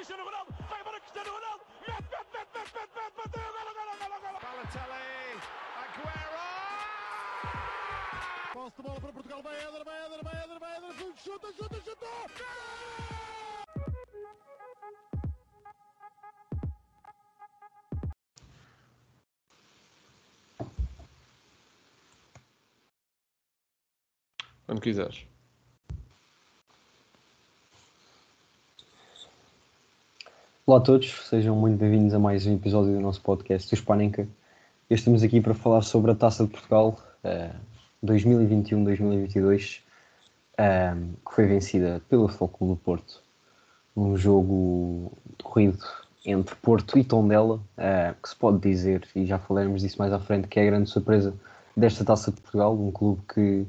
Cristiano Ronaldo, vai embora Cristiano Ronaldo, mete, mete, mete, mete, mete, mete, bateu, golo, golo, golo, golo. Balotelli, Aguero! Posse de bola para Portugal, vai Éder, vai Éder, vai Éder, vai Éder, chuta, chuta, chuta! Quando quiseres. Olá a todos, sejam muito bem-vindos a mais um episódio do nosso podcast, o Spanenka. Estamos aqui para falar sobre a Taça de Portugal eh, 2021-2022, eh, que foi vencida pelo Futebol do Porto. Um jogo corrido entre Porto e Tondela, eh, que se pode dizer, e já falaremos disso mais à frente, que é a grande surpresa desta Taça de Portugal, um clube que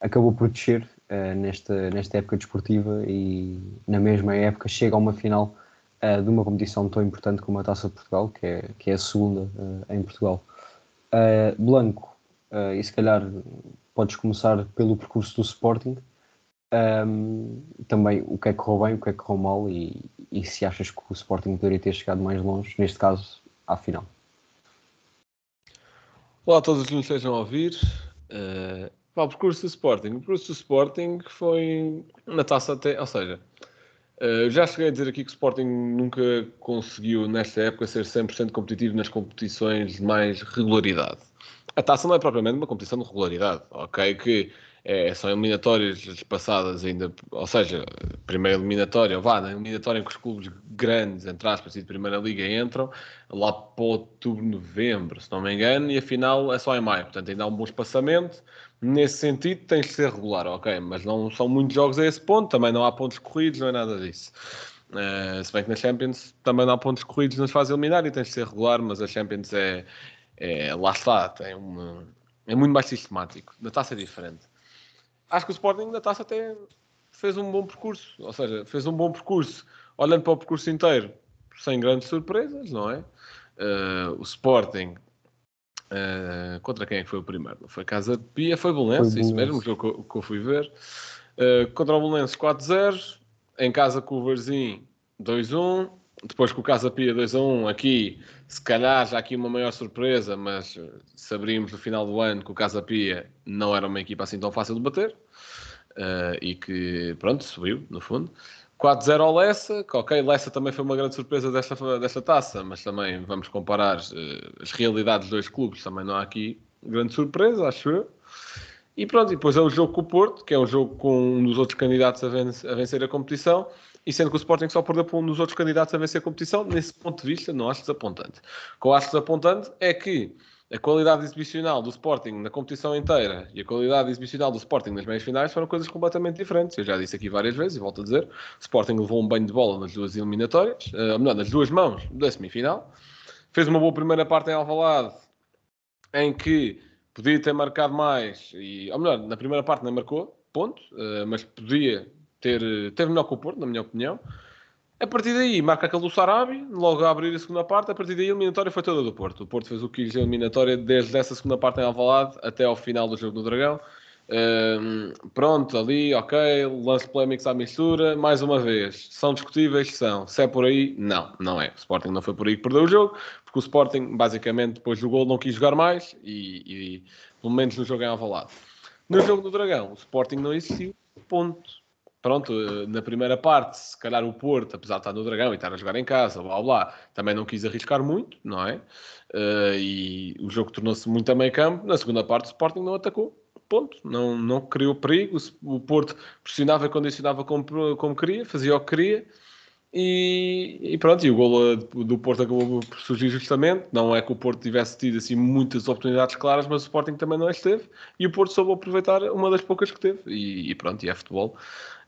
acabou por descer eh, nesta, nesta época desportiva e na mesma época chega a uma final eh, de uma competição tão importante como a Taça de Portugal, que é, que é a segunda eh, em Portugal. Eh, Blanco, eh, e se calhar podes começar pelo percurso do Sporting, Ahm, também o que é que correu bem, o que é que correu mal e, e se achas que o Sporting poderia ter chegado mais longe, neste caso, à final. Olá a todos os que nos estejam a ouvir. Uh, o percurso do Sporting. O percurso do Sporting foi na taça até. Ou seja, uh, já cheguei a dizer aqui que o Sporting nunca conseguiu, nesta época, ser 100% competitivo nas competições de mais regularidade. A taça não é propriamente uma competição de regularidade, ok? Que é, são eliminatórias passadas ainda, ou seja, primeira eliminatória, vá, na eliminatória em que os clubes grandes, entre aspas, e de primeira liga entram, lá para outubro, novembro, se não me engano, e a final é só em maio, portanto ainda há um bom espaçamento, nesse sentido tens de ser regular, ok, mas não são muitos jogos a esse ponto, também não há pontos corridos, não é nada disso. Uh, se bem que na Champions também não há pontos corridos nas fases eliminar e tens de ser regular, mas a Champions é, é lá está, tem uma, é muito mais sistemático, na taça é diferente acho que o Sporting na taça até fez um bom percurso, ou seja, fez um bom percurso, olhando para o percurso inteiro, sem grandes surpresas, não é? Uh, o Sporting uh, contra quem é que foi o primeiro? Foi Casa de Pia, foi Belenenses, isso mesmo, que eu- que eu fui ver. Uh, contra o Belenenses 4-0, em casa com o Varzim 2-1, depois com o Casa Pia 2-1, aqui se calhar já aqui uma maior surpresa, mas saberíamos no final do ano que o Casa Pia não era uma equipa assim tão fácil de bater uh, e que, pronto, subiu, no fundo. 4-0 ao Lessa, que ok, Lessa também foi uma grande surpresa desta, desta taça, mas também vamos comparar uh, as realidades dos dois clubes, também não há aqui grande surpresa, acho eu. E pronto, e depois é o jogo com o Porto, que é um jogo com um dos outros candidatos a, a vencer a competição, e sendo que o Sporting só perdeu para um dos outros candidatos a vencer a competição, nesse ponto de vista não acho desapontante. O que eu acho desapontante é que a qualidade exibicional do Sporting na competição inteira e a qualidade exibicional do Sporting nas meias finais foram coisas completamente diferentes. Eu já disse aqui várias vezes e volto a dizer: o Sporting levou um banho de bola nas duas eliminatórias, eh, ou melhor, nas duas mãos da semifinal, fez uma boa primeira parte em Alvalade, em que podia ter marcado mais, e, ou melhor, na primeira parte não marcou, ponto, eh, mas podia ter, teve melhor que o Porto, na minha opinião. A partir daí, marca aquele do Sarabi, logo a abrir a segunda parte. A partir daí, a eliminatória foi toda do Porto. O Porto fez o quis a eliminatória desde essa segunda parte em Alvalade até ao final do jogo no Dragão. Hum, pronto, ali, ok, lance polémicos à mistura, mais uma vez, são discutíveis, são, se é por aí, não, não é, o Sporting não foi por aí que perdeu o jogo, porque o Sporting, basicamente, depois do gol não quis jogar mais, e, e pelo menos no jogo em Alvalade. No jogo do Dragão, o Sporting não existiu, ponto. Pronto, na primeira parte, se calhar o Porto, apesar de estar no Dragão e estar a jogar em casa, blá blá, também não quis arriscar muito, não é? Eh, e o jogo tornou-se muito a meio campo. Na segunda parte, o Sporting não atacou, ponto. Não, não criou perigo. O Porto pressionava e condicionava como, como queria, fazia o que queria. E, e pronto, e o golo eh, do Porto acabou por surgir justamente. Não é que o Porto tivesse tido assim muitas oportunidades claras, mas o Sporting também não as teve. E o Porto soube aproveitar uma das poucas que teve. E, e pronto, e é futebol.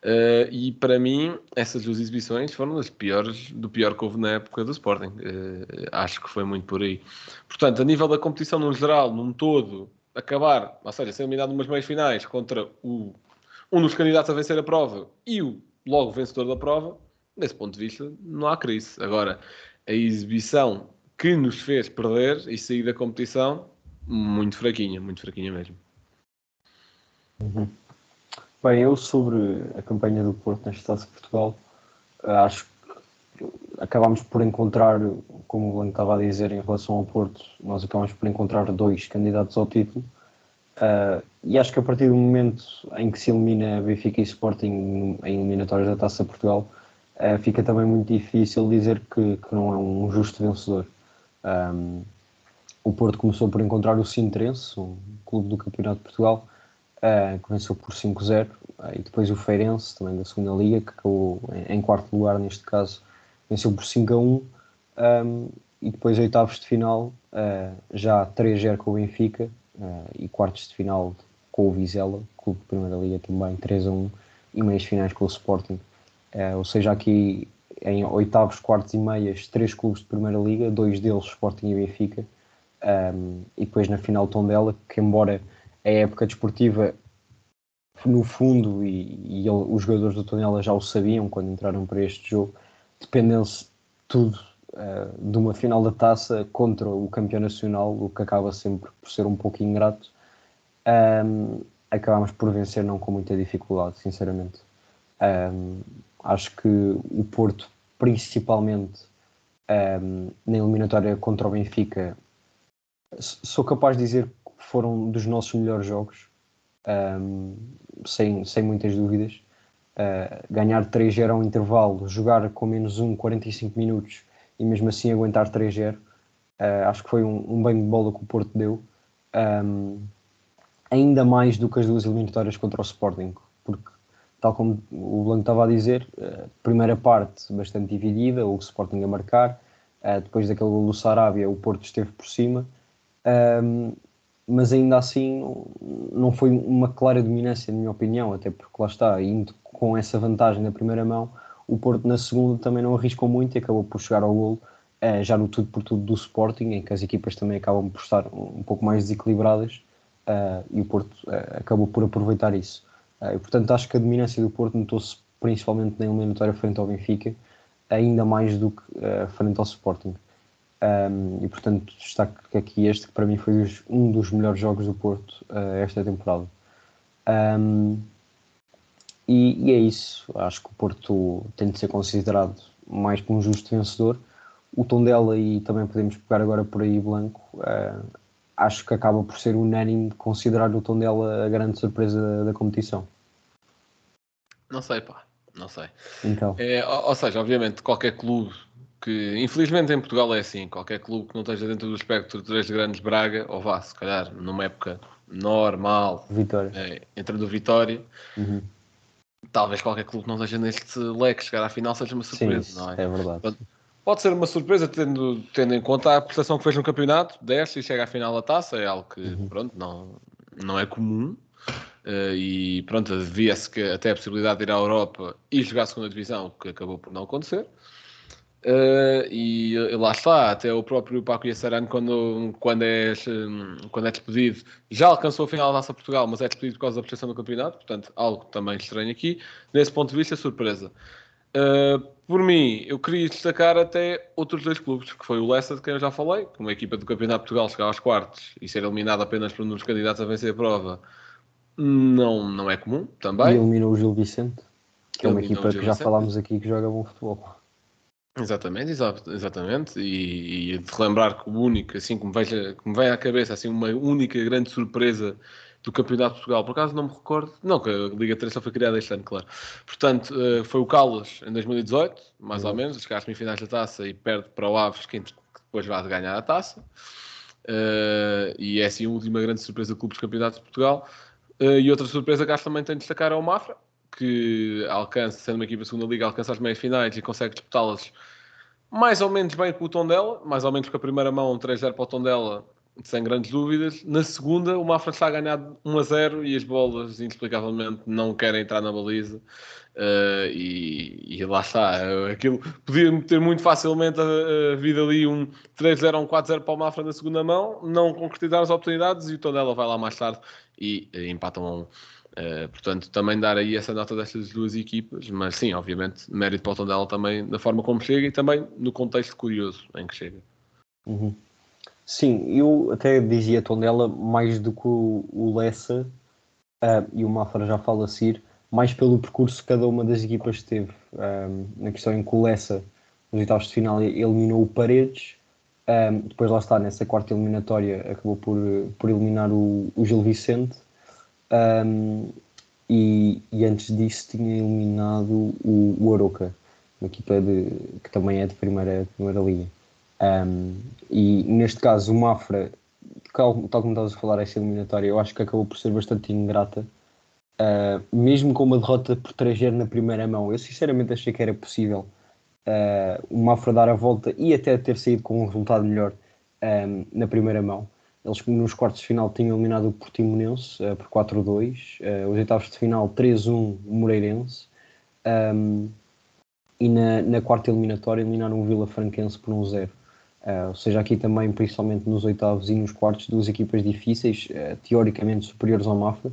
Uh, e para mim, essas duas exibições foram as piores do pior que houve na época do Sporting. Uh, acho que foi muito por aí. Portanto, a nível da competição no geral, num todo, acabar, ou seja, ser eliminado numas meias finais contra o, um dos candidatos a vencer a prova e o logo vencedor da prova, desse ponto de vista, não há crise. Agora, a exibição que nos fez perder e sair da competição, muito fraquinha, muito fraquinha mesmo. Bem, eu sobre a campanha do Porto nesta Taça de Portugal, acho que acabámos por encontrar, como o Blanco estava a dizer em relação ao Porto, nós acabámos por encontrar dois candidatos ao título. Uh, e acho que a partir do momento em que se elimina Benfica e Sporting em eliminatórias da Taça Portugal, uh, fica também muito difícil dizer que, que não é um justo vencedor. Um, o Porto começou por encontrar o Sintrense, um clube do Campeonato de Portugal, uh, venceu por 5-0, e depois o Feirense, também da segunda Liga, que acabou em, quarto lugar neste caso, venceu por 5-1, um, e depois oitavos de final, já 3-0 com o Benfica, uh, e quartos de final com o Vizela, clube de Primeira Liga também, 3 a 1, e meias finais com o Sporting. Uh, ou seja, aqui em oitavos, quartos e meias, três clubes de Primeira Liga, dois deles Sporting e Benfica, um, e depois na final Tondela, que embora a época desportiva no fundo, e, e os jogadores do Tondela já o sabiam quando entraram para este jogo, dependem-se tudo uh, de uma final da taça contra o campeão nacional, o que acaba sempre por ser um pouco ingrato, um, acabamos por vencer não com muita dificuldade, sinceramente. Um, acho que o Porto, principalmente um, na eliminatória contra o Benfica, sou capaz de dizer foram dos nossos melhores jogos, sem, sem muitas dúvidas. Uh, ganhar 3-0 ao intervalo, jogar com menos 1, 45 minutos e mesmo assim aguentar 3-0. Uh, eh, acho que foi um, um banho de bola que o Porto deu. Um, ainda mais do que as duas eliminatórias contra o Sporting, porque, tal como o Blanco estava a dizer, uh, primeira parte bastante dividida, o Sporting a marcar, depois daquele gol do Sarabia, o Porto esteve por cima, um, mas ainda assim não foi uma clara dominância, na minha opinião, até porque lá está, indo com essa vantagem na primeira mão, o Porto na segunda também não arriscou muito e acabou por chegar ao golo, uh, já no tudo por tudo do Sporting, em que as equipas também acabam por estar um, pouco mais desequilibradas uh, e o Porto uh, acabou por aproveitar isso. e portanto acho que a dominância do Porto notou-se principalmente na eliminatória frente ao Benfica, ainda mais do que frente ao Sporting. Um, e portanto destaco aqui este que para mim foi um dos melhores jogos do Porto esta temporada. Um, e, e, é isso. Acho que o Porto tem de ser considerado mais como um justo vencedor. O Tondela, e também podemos pegar agora por aí Blanco, uh, acho que acaba por ser unânime considerar o Tondela a grande surpresa da, da competição. Não sei, pá. Não sei. Então. É, ou, ou seja, obviamente, qualquer clube que, infelizmente em Portugal é assim, qualquer clube que não esteja dentro do espectro de três grandes Braga, ou vá, se calhar, numa época normal, Vitória. É, entrando o Vitória, uhum talvez qualquer clube que não esteja neste leque chegar à final seja uma surpresa, Sim, não é? É verdade. Pode ser uma surpresa tendo, tendo em conta a prestação que fez no campeonato, desce e chega à final da taça, é algo que uhum. pronto, não, não é comum. Uh, e pronto, havia-se até a possibilidade de ir à Europa e jogar a segunda divisão, o que acabou por não acontecer. Uh, e lá está, até o próprio Paco Yassarano, quando, quando, é, quando é despedido, já alcançou a final da Taça Portugal, mas é despedido por causa da prestação do campeonato, portanto, algo também estranho aqui. Nesse ponto de vista, surpresa. Uh, por mim, eu queria destacar até outros dois clubes, que foi o Leicester, de quem eu já falei, que uma equipa do Campeonato de Portugal chegar aos quartos e ser eliminado apenas por um dos candidatos a vencer a prova, não, não é comum também. E eliminou o Gil Vicente, que é uma equipa que já falámos aqui que joga bom futebol. Exatamente, exatamente. E, e de relembrar que o único, assim como, veja, como vem à cabeça, assim, uma única grande surpresa do Campeonato de Portugal, por acaso não me recordo, não, que a Liga 3 só foi criada este ano, claro. Portanto, eh, foi o Carlos em 2018, mais uhum. ou menos, chegar às semifinais da taça e perde para o Aves, que depois vai ganhar a taça. Uh, e é assim a última grande surpresa do Clube dos Campeonatos de Portugal. Uh, e outra surpresa que acho também tem de destacar é o Mafra, que alcança, sendo uma equipa da segunda liga, alcança as meias finais e consegue disputá-las mais ou menos bem com o tom dela, mais ou menos com a primeira mão, 3-0 para o tom dela, sem grandes dúvidas. Na segunda, o Mafra está a ganhar 1-0 e as bolas, inexplicavelmente, não querem entrar na baliza. Uh, e, e, lá está, aquilo podia ter muito facilmente vida ali um 3-0 ou um 4-0 para o Mafra na segunda mão, não concretizar as oportunidades e o Tondela vai lá mais tarde e, e empatam a um. Uh, portanto, também dar aí essa nota destas duas equipas, mas sim, obviamente, mérito para o Tondela também da forma como chega e também no contexto curioso em que chega. Uhum. Sim, eu até dizia Tondela mais do que o, Lessa uh, e o Mafra já fala seguir, mais pelo percurso que cada uma das equipas teve. Um, na questão em que o Lessa nos oitavos de final eliminou o Paredes, um, depois lá está, nessa quarta eliminatória acabou por, por eliminar o, o Gil Vicente um, e, e, antes disso tinha eliminado o, o Aroca, uma equipa de, que também é de primeira, primeira liga. Um, e neste caso o Mafra, tal, tal como estavas a falar, essa eliminatória, eu acho que acabou por ser bastante ingrata, uh, mesmo com uma derrota por 3 na primeira mão. Eu sinceramente achei que era possível uh, o Mafra dar a volta e até ter saído com um resultado melhor um, na primeira mão. Eles nos quartos de final tinham eliminado o Portimonense uh, por 4-2, uh, os oitavos de final 3-1 o Moreirense um, e na, na, quarta eliminatória eliminaram o Vila Franquense por 1-0. Uh, ou seja, aqui também, principalmente nos oitavos e nos quartos, duas equipas difíceis, teoricamente superiores ao Mafra.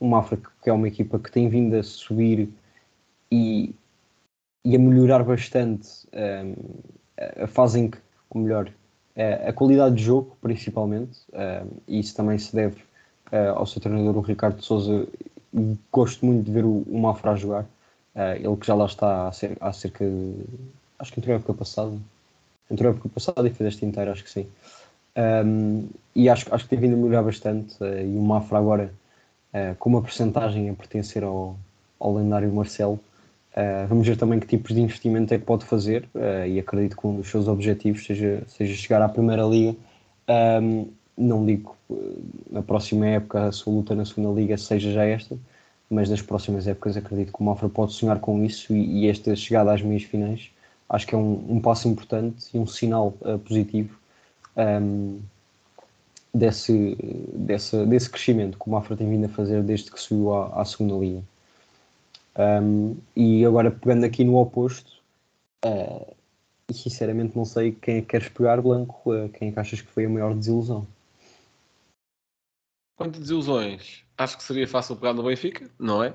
o Mafra, que é uma equipa que tem vindo a subir e e a melhorar bastante um, a fase em que, ou melhor, a qualidade de jogo, principalmente, um, e isso também se deve uh, ao seu treinador, o Ricardo Souza. Gosto muito de ver o, o Mafra jogar, ele que já lá está há, cer há cerca de. Acho que entrou a época passada. Entrou a época passada e fez este inteiro, acho que sim. Um, e acho, acho que tem vindo a melhorar bastante. E o Mafra agora, com uma porcentagem a pertencer ao, ao lendário Marcelo, Uh, vamos ver também que tipos de investimento é que pode fazer uh, e acredito que um dos seus objetivos seja, seja chegar à Primeira Liga. Um, não digo uh, na próxima época a sua luta na Segunda Liga seja já esta, mas nas próximas épocas acredito que o Mafra pode sonhar com isso e, e esta chegada às meias finais acho que é um, um passo importante e um sinal positivo um, desse, desse, desse crescimento que o Mafra tem vindo a fazer desde que subiu à, à Segunda Liga. Um, e agora pegando aqui no oposto, uh, e sinceramente não sei quem é que queres pegar, Blanco, uh, quem é que achas que foi a maior desilusão? Quanto desilusões, acho que seria fácil pegar no Benfica, não é?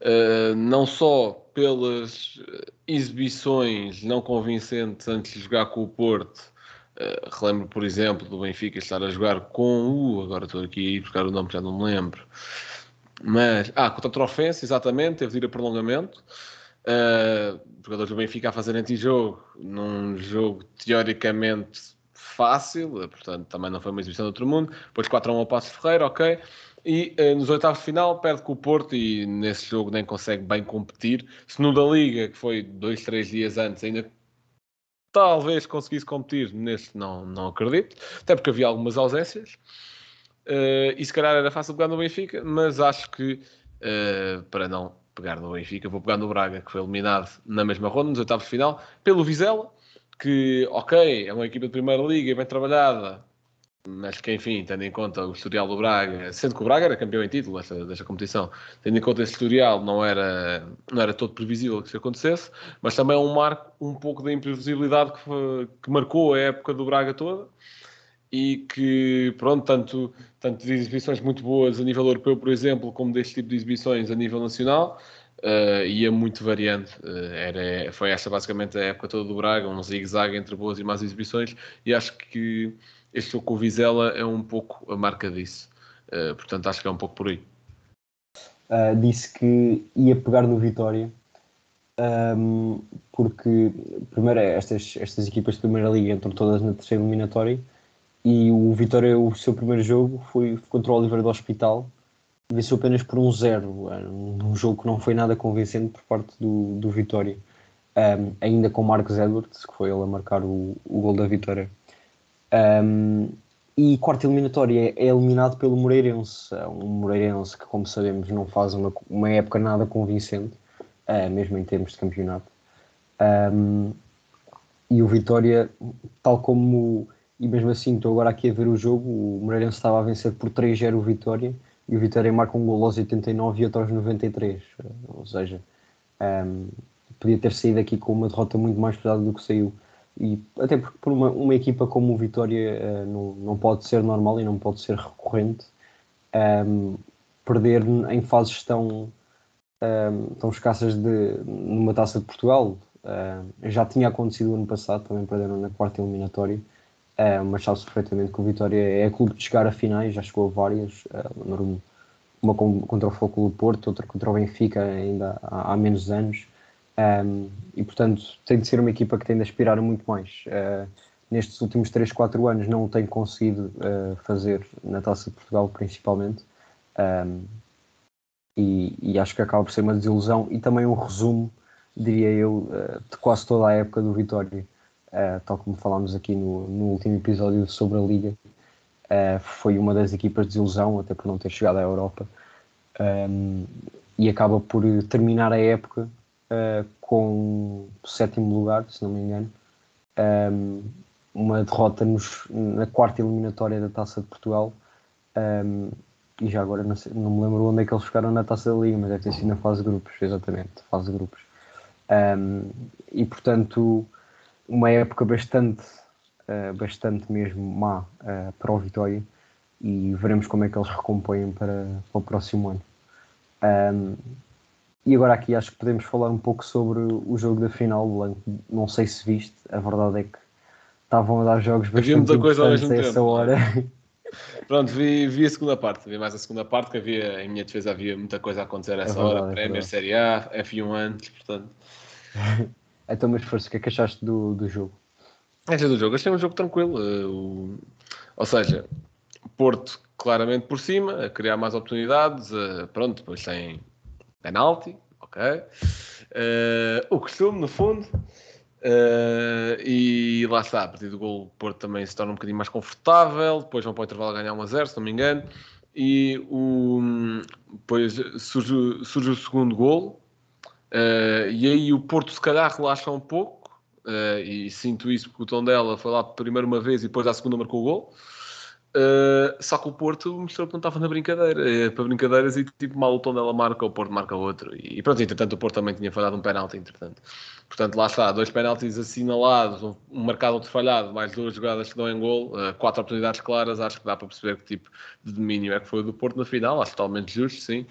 Uh, não só pelas exibições não convincentes antes de jogar com o Porto, uh, relembro, por exemplo, do Benfica estar a jogar com o, agora estou aqui a ir buscar o nome, já não me lembro, mas, ah, contra a Trofense, exatamente, teve de ir a prolongamento. Uh, jogadores do Benfica a fazer antijogo num jogo teoricamente fácil, portanto também não foi uma exibição do outro mundo. Depois 4 a 1 ao Passo Ferreira, ok. E uh, nos oitavos de final perde com o Porto e nesse jogo nem consegue bem competir. Se no da Liga, que foi dois, três dias antes, ainda talvez conseguisse competir, neste não, não acredito, até porque havia algumas ausências. Uh, e se calhar era fácil pegar no Benfica, mas acho que uh, para não pegar no Benfica, vou pegar no Braga, que foi eliminado na mesma ronda, nos oitavos de final, pelo Vizela, que, ok, é uma equipa de primeira liga, bem trabalhada, mas que, enfim, tendo em conta o historial do Braga, sendo que o Braga era campeão em título desta, desta competição, tendo em conta esse historial, não era, não era todo previsível que isso acontecesse, mas também é um marco um pouco da imprevisibilidade que, que marcou a época do Braga toda e que, pronto, tanto, tanto de exibições muito boas a nível europeu, por exemplo, como deste tipo de exibições a nível nacional, uh, ia muito variante. Uh, era, foi esta basicamente a época toda do Braga, um zigue-zague entre boas e más exibições, e acho que este jogo com o Vizela é um pouco a marca disso. Uh, portanto, acho que é um pouco por aí. Uh, disse que ia pegar no Vitória, um, porque, primeiro, estas, estas equipas de Primeira Liga entram todas na terceira eliminatória, e o Vitória, o seu primeiro jogo foi contra o Oliveira do Hospital, venceu apenas por um zero, um jogo que não foi nada convincente por parte do, do Vitória, um, ainda com Marcos Edwards, que foi ele a marcar o, o gol da vitória. Um, e quarta eliminatória é eliminado pelo Moreirense, um Moreirense que, como sabemos, não faz uma, uma época nada convincente, uh, mesmo em termos de campeonato. Um, e o Vitória, tal como e mesmo assim estou agora aqui a ver o jogo, o Moreirense estava a vencer por 3-0 o Vitória. E o Vitória marca um gol aos 89 e outro aos 93, ou seja, um, ehm, podia ter saído aqui com uma derrota muito mais pesada do que saiu. E até porque por uma, uma equipa como o Vitória uh, não, não pode ser normal e não pode ser recorrente um, ehm, perder em fases tão, um, ehm, tão escassas de, numa taça de Portugal. Uh, já tinha acontecido ano passado, também perderam na quarta eliminatória é, mas sabe-se perfeitamente que o Vitória é clube de chegar a finais, já chegou a várias, uh, uma contra o Foco do Porto, outra contra o Benfica ainda há, há menos anos, Um, e portanto tem de ser uma equipa que tem de aspirar muito mais. Uh, nestes últimos 3, 4 anos não o tem conseguido fazer na Taça de Portugal principalmente. Um, e, e, acho que acaba por ser uma desilusão e também um resumo, diria eu, de quase toda a época do Vitória, tal como falámos aqui no, no último episódio sobre a Liga. foi uma das equipas de desilusão, até por não ter chegado à Europa. Um, e acaba por terminar a época uh, com o sétimo lugar, se não me engano. Um, uma derrota nos, na quarta eliminatória da Taça de Portugal. Um, e já agora não, sei, não, me lembro onde é que eles ficaram na Taça da Liga, mas deve ter sido na fase de grupos, exatamente, fase de grupos. Um, e portanto, uma época bastante, uh, bastante mesmo má uh, para o Vitória e veremos como é que eles recompõem para, para o próximo ano. Um, e agora aqui acho que podemos falar um pouco sobre o jogo da final, não sei se viste, a verdade é que estavam a dar jogos bastante muita coisa ao mesmo a essa tempo. hora. Pronto, vi, vi a segunda parte, vi mais a segunda parte, que havia, em minha defesa havia muita coisa a acontecer a essa É verdade, hora, é Premier. Série A, F1 antes, portanto. Então, mas força, o que é que achaste do, do jogo? Esta do jogo, achei um jogo tranquilo. eh, o- Ou seja, Porto claramente por cima, a criar mais oportunidades. eh, Pronto, depois tem penalti, ok. Eh, o costume, no fundo. Eh, e lá está, a partir do gol, o Porto também se torna um bocadinho mais confortável. Depois vão para o intervalo ganhar 1 a 0, se não me engano. E o, depois surge, surge o segundo gol. Eh, e aí o Porto, se calhar, relaxa um pouco. Uh, e sinto isso porque o tom dela foi lá primeiro uma vez e depois à segunda marcou o gol. Uh, só que o Porto mostrou que não estava na brincadeira, uh, para brincadeiras e tipo mal o tom dela marca, o Porto marca outro. E, e pronto, entretanto o Porto também tinha falhado um penalti, entretanto. Portanto, lá está, dois penaltis assinalados, um, um marcado, outro falhado, mais duas jogadas que dão em gol, uh, quatro oportunidades claras, acho que dá para perceber que tipo de domínio é que foi o do Porto na final, acho totalmente justo, sim.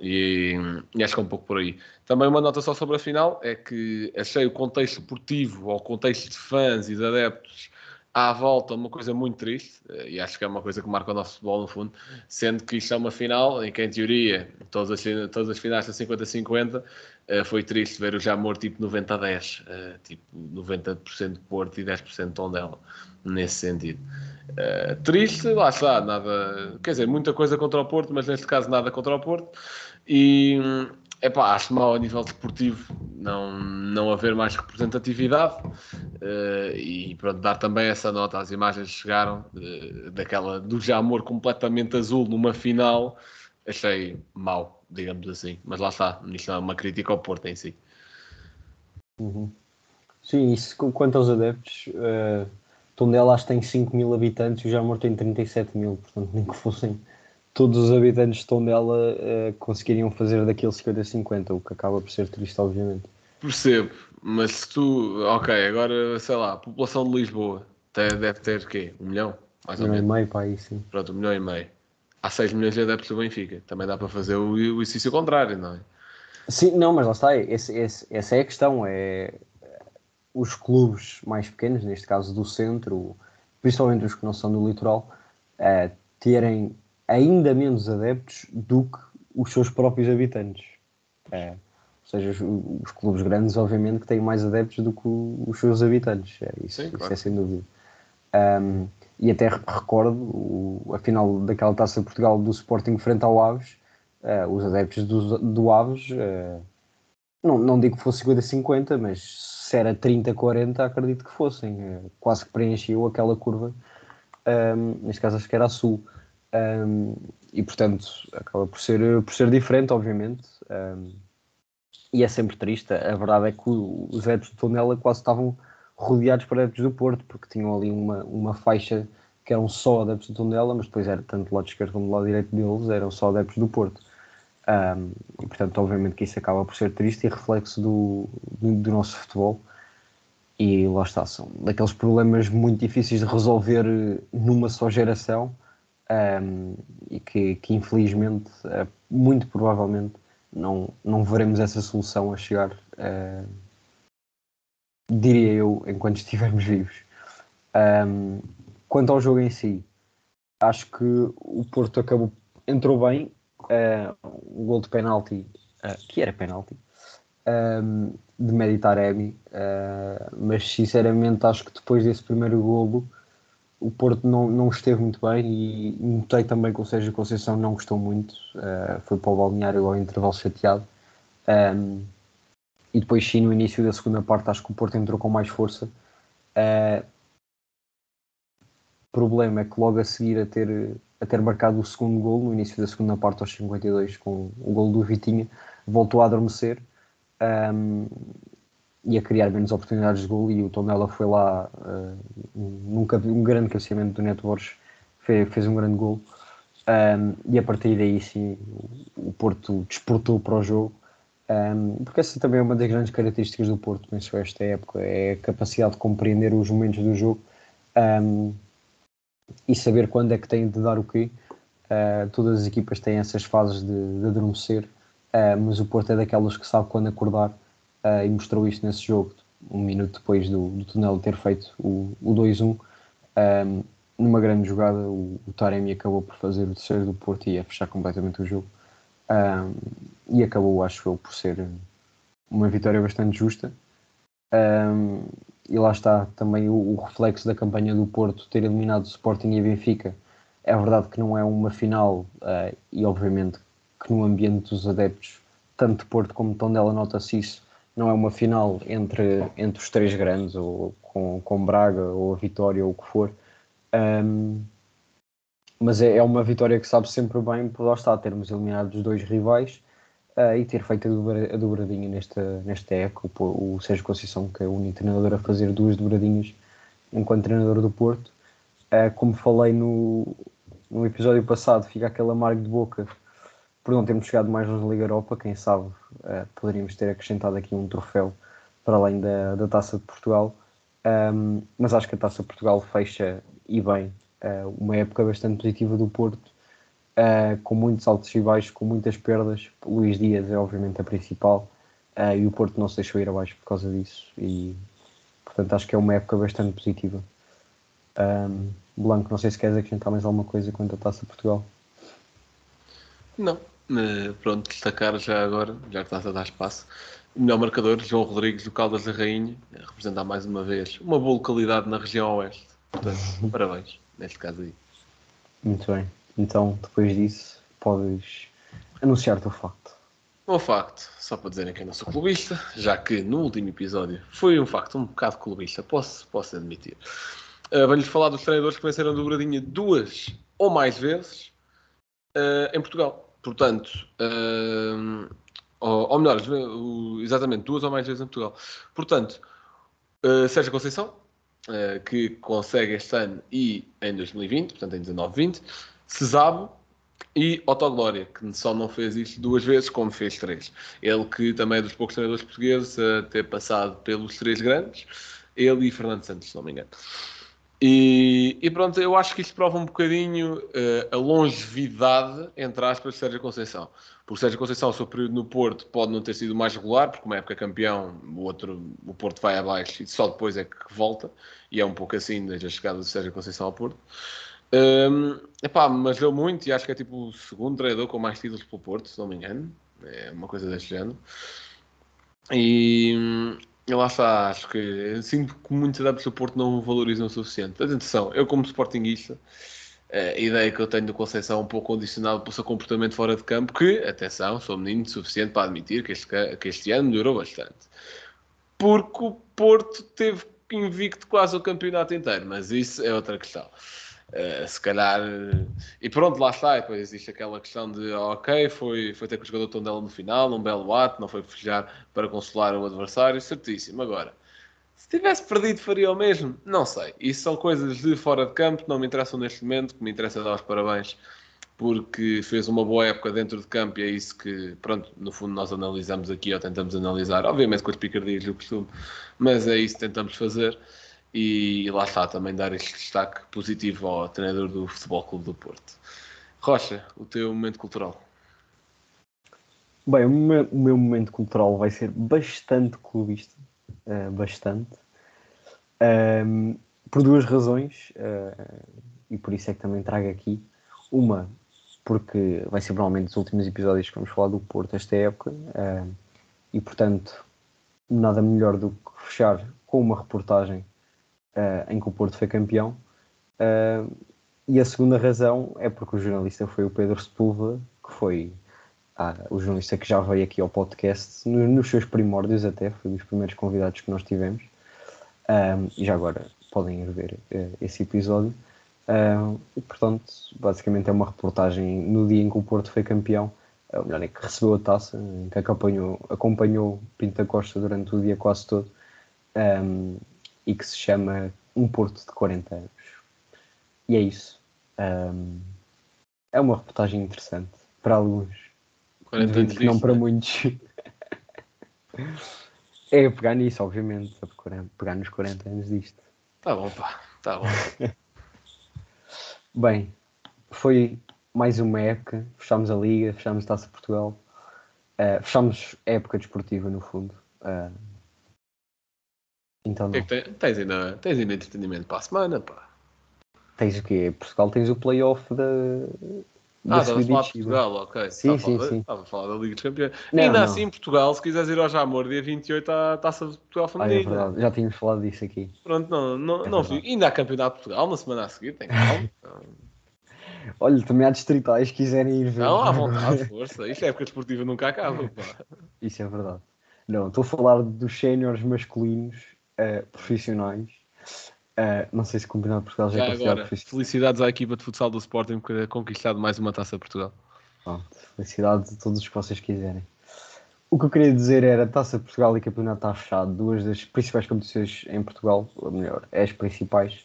E, e acho que é um pouco por aí. Também uma nota só sobre a final é que achei o contexto esportivo, ou o contexto de fãs e de adeptos à volta uma coisa muito triste, eh, e acho que é uma coisa que marca o nosso futebol no fundo, sendo que isto é uma final em que, em teoria, todas as, todas as finais são 50-50, eh, foi triste ver o Jamor tipo 90-10, eh, tipo 90% de Porto e 10% de Tondela, nesse sentido. Eh, triste, lá está, nada, quer dizer, muita coisa contra o Porto, mas neste caso nada contra o Porto, e é pá, acho mal a nível desportivo não, não haver mais representatividade eh, e pronto, dar também essa nota às imagens chegaram eh, daquela do Jamor completamente azul numa final, achei mau, digamos assim, mas lá está, isto é uma crítica ao Porto em si. Uhum. Sim, isso qu- quanto aos adeptos, uh, Tondela acho que tem 5 mil habitantes e o Jamor tem 37 mil, portanto, nem que fossem todos os habitantes de Tondela uh, conseguiriam fazer daqueles 50-50, o que acaba por ser triste, obviamente. Percebo, mas se tu, ok, agora sei lá, a população de Lisboa deve ter o quê? Um milhão? Mais ou Não é menos. meio para aí, sim. Pronto, um milhão e meio. Há 6 milhões de adeptos do Benfica. Também dá para fazer o, o exercício contrário, não é? Sim, não, mas lá está, esse, esse- essa é a questão, é os clubes mais pequenos, neste caso do centro, principalmente os que não são do litoral, eh, terem ainda menos adeptos do que os seus próprios habitantes. Eh, ou seja, os, os clubes grandes, obviamente, que têm mais adeptos do que os seus habitantes. É, isso, Sim, isso claro. é sem dúvida. Um, e até re- recordo o- a final daquela taça de Portugal do Sporting frente ao Aves, eh, os adeptos do, do Aves, eh, não, não digo que fosse 50-50, mas se era 30-40, acredito que fossem. eh, quase que preenchiam aquela curva, um, neste caso acho que era a Sul. Um, e portanto acaba por ser, por ser diferente, obviamente. um, e é sempre triste. A verdade é que os adeptos de Tondela quase estavam rodeados por adeptos do Porto, porque tinham ali uma, uma faixa que eram só adeptos do Tondela, mas depois era tanto do lado esquerdo como do lado direito deles, eram só adeptos do Porto. Um, e portanto, obviamente que isso acaba por ser triste e reflexo do, do, do nosso futebol. E lá está, são daqueles problemas muito difíceis de resolver numa só geração um, e que, que infelizmente, eh, muito provavelmente, não, não veremos essa solução a chegar, eh, diria eu, enquanto estivermos vivos. Um, quanto ao jogo em si, acho que o Porto acabou, entrou bem, uh, o gol de penalti, uh, que era penalti, um, de Meditaremi, uh, mas sinceramente acho que depois desse primeiro golo o Porto não, não esteve muito bem e notei também que o Sérgio Conceição não gostou muito, uh, foi para o balneário ao intervalo chateado. Um, e depois sim, no início da segunda parte acho que o Porto entrou com mais força. Uh, problema é que logo a seguir a ter, a ter marcado o segundo gol, no início da segunda parte aos 52, com o gol do Vitinha, voltou a adormecer um, e a criar menos oportunidades de gol e o Tondela foi lá uh, nunca um grande crescimento do Neto Borges fez, fez um grande gol um, e a partir daí sim o Porto desportou para o jogo um, porque essa também é uma das grandes características do Porto penso esta época é a capacidade de compreender os momentos do jogo um, e saber quando é que tem de dar o quê uh, todas as equipas têm essas fases de, de adormecer uh, mas o Porto é daquelas que sabe quando acordar uh, e mostrou isto nesse jogo, um minuto depois do, do ter feito o, o 2-1. Um, numa grande jogada, o, o, Taremi acabou por fazer o terceiro do Porto e a fechar completamente o jogo. Um, e acabou, acho eu, por ser uma vitória bastante justa. Um, e lá está também o, o, reflexo da campanha do Porto ter eliminado o Sporting e a Benfica. É verdade que não é uma final, uh, e obviamente que no ambiente dos adeptos, tanto Porto como de Tondela, nota-se isso, não é uma final entre, entre os três grandes, ou com, com Braga, ou a Vitória, ou o que for. Um, mas é, é, uma vitória que sabe sempre bem, por lá está, termos eliminado os dois rivais uh, e ter feito a, dobra, a dobradinha nesta, nesta época. O, o Sérgio Conceição, que é o único treinador a fazer duas dobradinhas enquanto treinador do Porto. Uh, como falei no, no episódio passado, fica aquele amargo de boca por não termos chegado mais longe na Liga Europa, quem sabe uh, poderíamos ter acrescentado aqui um troféu para além da, da Taça de Portugal. Um, mas acho que a Taça de Portugal fecha e bem uma época bastante positiva do Porto, uh, com muitos altos e baixos, com muitas perdas. Luís Dias é obviamente a principal e o Porto não se deixou ir abaixo por causa disso. E portanto acho que é uma época bastante positiva. Um, Blanco, não sei se queres acrescentar mais alguma coisa quanto à Taça de Portugal. Não, pronto, destacar já agora, já que estás a dar espaço, o melhor marcador, João Rodrigues, do Caldas da Rainha, a representar mais uma vez uma boa localidade na região oeste. Portanto, parabéns, neste caso aí. Muito bem. Então, depois disso, podes anunciar o teu facto. O facto, só para dizerem que eu não sou clubista, já que no último episódio foi um facto um bocado clubista, posso, posso admitir. Uh, Venho-lhes falar dos treinadores que venceram a dobradinha duas ou mais vezes uh, em Portugal. Portanto, uh, ou, ou, melhor, exatamente, duas ou mais vezes em Portugal. Portanto, Sérgio Conceição, uh, que consegue este ano e em 2020, portanto em 19-20, Cesabo e Glória, que só não fez isto duas vezes, como fez três. Ele que também é dos poucos treinadores portugueses a ter passado pelos três grandes, ele e Fernando Santos, se não me engano. E, e, pronto, eu acho que isto prova um bocadinho uh, a longevidade, entre aspas, de Sérgio Conceição. Porque Sérgio Conceição, o seu período no Porto pode não ter sido mais regular, porque uma época campeão, o outro, o Porto vai abaixo e só depois é que volta. E é um pouco assim desde a chegada de Sérgio Conceição ao Porto. Um, epá, mas deu muito e acho que é tipo o segundo treinador com mais títulos pelo Porto, se não me engano. É uma coisa deste género. E lá está, acho que sinto que muitos adeptos do Porto não valorizam o suficiente. Atenção, eu como sportinguista, a ideia que eu tenho do Conceição é um pouco condicionado pelo seu comportamento fora de campo, que, atenção, sou menino suficiente para admitir que este, que este ano melhorou bastante. Porque o Porto teve invicto quase o campeonato inteiro, mas isso é outra questão. Uh, se calhar. E pronto, lá está. E depois existe aquela questão de, ok, foi, foi ter com o jogador Tondela no final, um belo ato, não foi festejar para consolar o adversário, certíssimo. Agora, se tivesse perdido, faria o mesmo? Não sei. Isso são coisas de fora de campo, não me interessam neste momento, que me interessa dar os parabéns porque fez uma boa época dentro de campo e é isso que, pronto, no fundo nós analisamos aqui ou tentamos analisar, obviamente com as picardias do costume, mas é isso que tentamos fazer e, lá está também dar este destaque positivo ao treinador do Futebol Clube do Porto. Rocha, o teu momento cultural. Bem, o meu, o meu momento cultural vai ser bastante clubista, uh, bastante, um, por duas razões, uh, e por isso é que também trago aqui. Uma, porque vai ser provavelmente os últimos episódios que vamos falar do Porto esta época, uh, e portanto, nada melhor do que fechar com uma reportagem uh, em que o Porto foi campeão. Uh, e a segunda razão é porque o jornalista foi o Pedro Sepúlveda, que foi ah, o jornalista que já veio aqui ao podcast, no, nos seus primórdios até, foi um dos primeiros convidados que nós tivemos. Um, e já agora podem ir ver uh, esse episódio. E portanto, basicamente é uma reportagem no dia em que o Porto foi campeão, ou melhor, em que recebeu a taça, em que acompanhou, acompanhou Pinta Costa durante o dia quase todo, um, e que se chama Um Porto de 40 anos. E é isso. é uma reportagem interessante para alguns, 40 anos que não para né? muitos. é pegar nisso, obviamente, a pegar- nos 40 anos disto. Tá bom, pá. Tá bom. Bem, foi mais uma época, fechámos a Liga, fechámos a Taça Portugal, eh, fechámos a época desportiva no fundo. eh, então que é não. que tem- tens, ainda, tens ainda entretenimento para a semana, pá. tens o quê? Portugal tens o playoff da, da Ah, estava a falar de. Portugal, ok. Sim, Estava a sim, falar- sim. Estava a falar da Liga dos Campeões. Não, ainda não. assim, Portugal, se quiseres ir ao Jamor, dia 28, há a taça de Portugal Ah, é feminina. verdade, já tínhamos falado disso aqui. Pronto, não, não, É não verdade. fico. Ainda há Campeonato de Portugal na semana a seguir, tem calma. Olha, também há distritais que quiserem ir ver. Não, à vontade, força. Isto é época desportiva nunca acaba, pá. Isso é verdade. Não, estou a falar dos séniores masculinos eh, profissionais. Eh, não sei se o Campeonato de Portugal já, é Já considerado agora, profissional. felicidades à equipa de futsal do Sporting por ter conquistado mais uma taça de Portugal. Pronto, felicidades a todos os que vocês quiserem. O que eu queria dizer era Taça de Portugal e Campeonato está fechado, duas das principais competições em Portugal, ou melhor, as principais.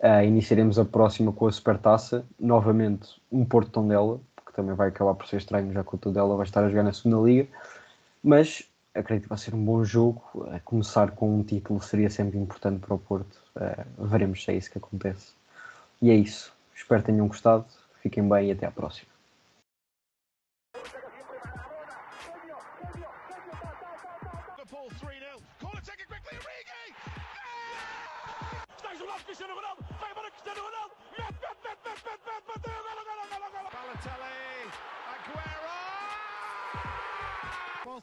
Eh, iniciaremos a próxima com a Supertaça, novamente um Porto Tondela, que também vai acabar por ser estranho, já que o Tondela vai estar a jogar na segunda liga, mas acredito que vai ser um bom jogo. A começar com um título seria sempre importante para o Porto. Eh, veremos se é isso que acontece. E é isso. Espero que tenham gostado. Fiquem bem e até à próxima.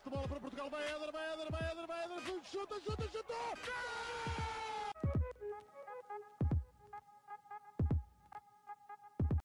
De bola para Portugal, vai Éder, vai Éder, vai Éder, vai Éder, chuta, chuta, chuta! Gol!